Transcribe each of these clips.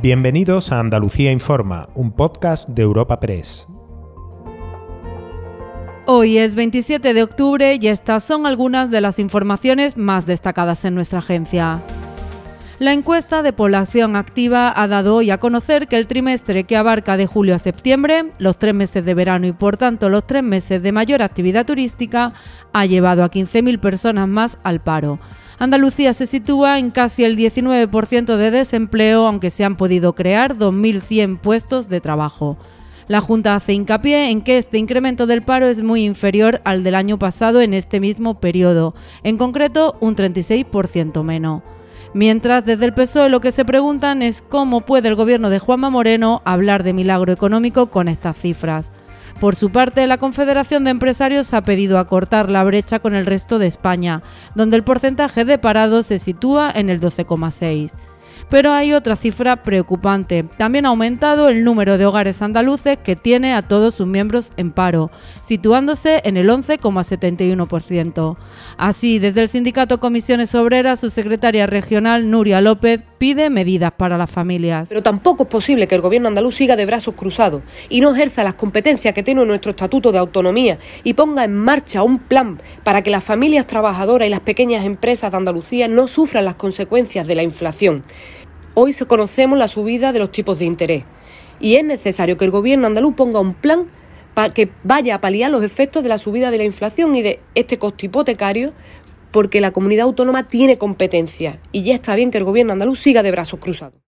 Bienvenidos a Andalucía Informa, un podcast de Europa Press. Hoy es 27 de octubre y estas son algunas de las informaciones más destacadas en nuestra agencia. La encuesta de población activa ha dado hoy a conocer que el trimestre que abarca de julio a septiembre, los tres meses de verano y por tanto los tres meses de mayor actividad turística, ha llevado a 15.000 personas más al paro. Andalucía se sitúa en casi el 19% de desempleo, aunque se han podido crear 2.100 puestos de trabajo. La Junta hace hincapié en que este incremento del paro es muy inferior al del año pasado en este mismo periodo, en concreto un 36% menos. Mientras desde el PSOE lo que se preguntan es cómo puede el gobierno de Juanma Moreno hablar de milagro económico con estas cifras. Por su parte, la Confederación de Empresarios ha pedido acortar la brecha con el resto de España, donde el porcentaje de parados se sitúa en el 12,6. Pero hay otra cifra preocupante. También ha aumentado el número de hogares andaluces que tiene a todos sus miembros en paro, situándose en el 11,71%. Así, desde el sindicato Comisiones Obreras, su secretaria regional, Nuria López, pide medidas para las familias. Pero tampoco es posible que el gobierno andaluz siga de brazos cruzados y no ejerza las competencias que tiene nuestro Estatuto de Autonomía y ponga en marcha un plan para que las familias trabajadoras y las pequeñas empresas de Andalucía no sufran las consecuencias de la inflación. Hoy conocemos la subida de los tipos de interés y es necesario que el gobierno andaluz ponga un plan para que vaya a paliar los efectos de la subida de la inflación y de este costo hipotecario porque la comunidad autónoma tiene competencia y ya está bien que el gobierno andaluz siga de brazos cruzados.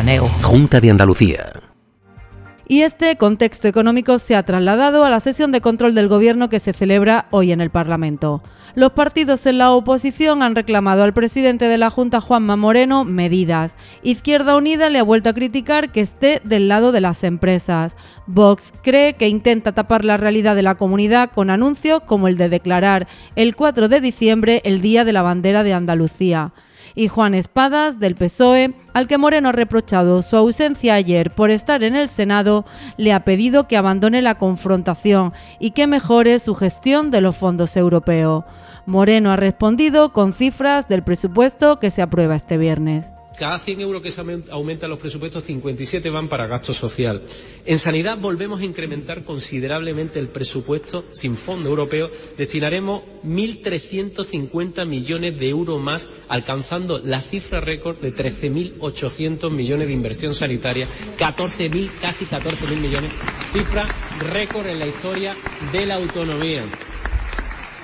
Junta de Andalucía. Y este contexto económico se ha trasladado a la sesión de control del Gobierno que se celebra hoy en el Parlamento. Los partidos en la oposición han reclamado al presidente de la Junta, Juanma Moreno, medidas. Izquierda Unida le ha vuelto a criticar que esté del lado de las empresas. Vox cree que intenta tapar la realidad de la comunidad con anuncios como el de declarar el 4 de diciembre el Día de la Bandera de Andalucía y Juan Espadas, del PSOE, al que Moreno ha reprochado su ausencia ayer por estar en el Senado, le ha pedido que abandone la confrontación y que mejore su gestión de los fondos europeos. Moreno ha respondido con cifras del presupuesto que se aprueba este viernes. Cada 100 euros que se aumentan los presupuestos, 57 van para gasto social. En sanidad volvemos a incrementar considerablemente el presupuesto sin fondo europeo. Destinaremos 1.350 millones de euros más, alcanzando la cifra récord de 13.800 millones de inversión sanitaria, 14.000, casi 14.000 millones, cifra récord en la historia de la autonomía.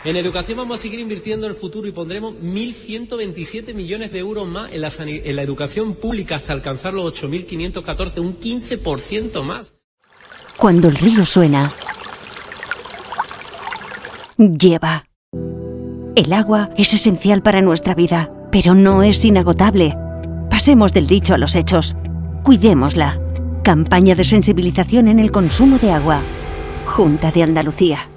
En educación vamos a seguir invirtiendo en el futuro y pondremos 1.127 millones de euros más en la, educación pública hasta alcanzar los 8.514, un 15% más. Cuando el río suena, lleva. El agua es esencial para nuestra vida, pero no es inagotable. Pasemos del dicho a los hechos. Cuidémosla. Campaña de sensibilización en el consumo de agua. Junta de Andalucía.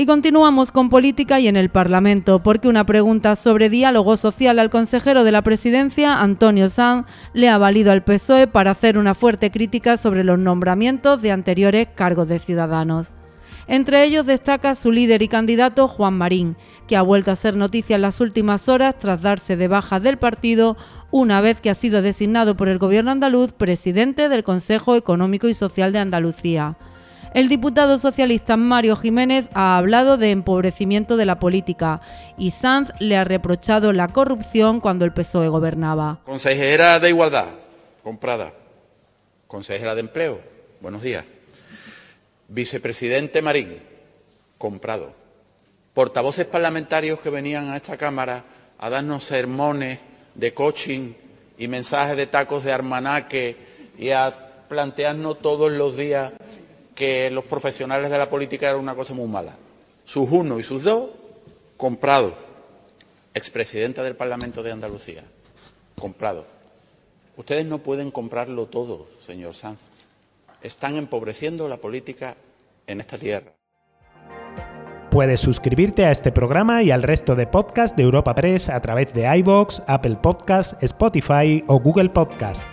Y continuamos con política y en el Parlamento, porque una pregunta sobre diálogo social al consejero de la presidencia, Antonio Sanz, le ha valido al PSOE para hacer una fuerte crítica sobre los nombramientos de anteriores cargos de ciudadanos. Entre ellos destaca su líder y candidato Juan Marín, que ha vuelto a ser noticia en las últimas horas tras darse de baja del partido una vez que ha sido designado por el gobierno andaluz presidente del Consejo Económico y Social de Andalucía. El diputado socialista Mario Jiménez ha hablado de empobrecimiento de la política y Sanz le ha reprochado la corrupción cuando el PSOE gobernaba. Consejera de Igualdad, comprada. Consejera de Empleo, buenos días. Vicepresidente Marín, comprado. Portavoces parlamentarios que venían a esta Cámara a darnos sermones de coaching y mensajes de tacos de armanaque y a plantearnos todos los días que los profesionales de la política eran una cosa muy mala. Sus uno y sus dos, comprado. Expresidenta del Parlamento de Andalucía, comprado. Ustedes no pueden comprarlo todo, señor Sanz. Están empobreciendo la política en esta tierra. Puedes suscribirte a este programa y al resto de podcasts de Europa Press a través de iBox, Apple Podcasts, Spotify o Google Podcasts.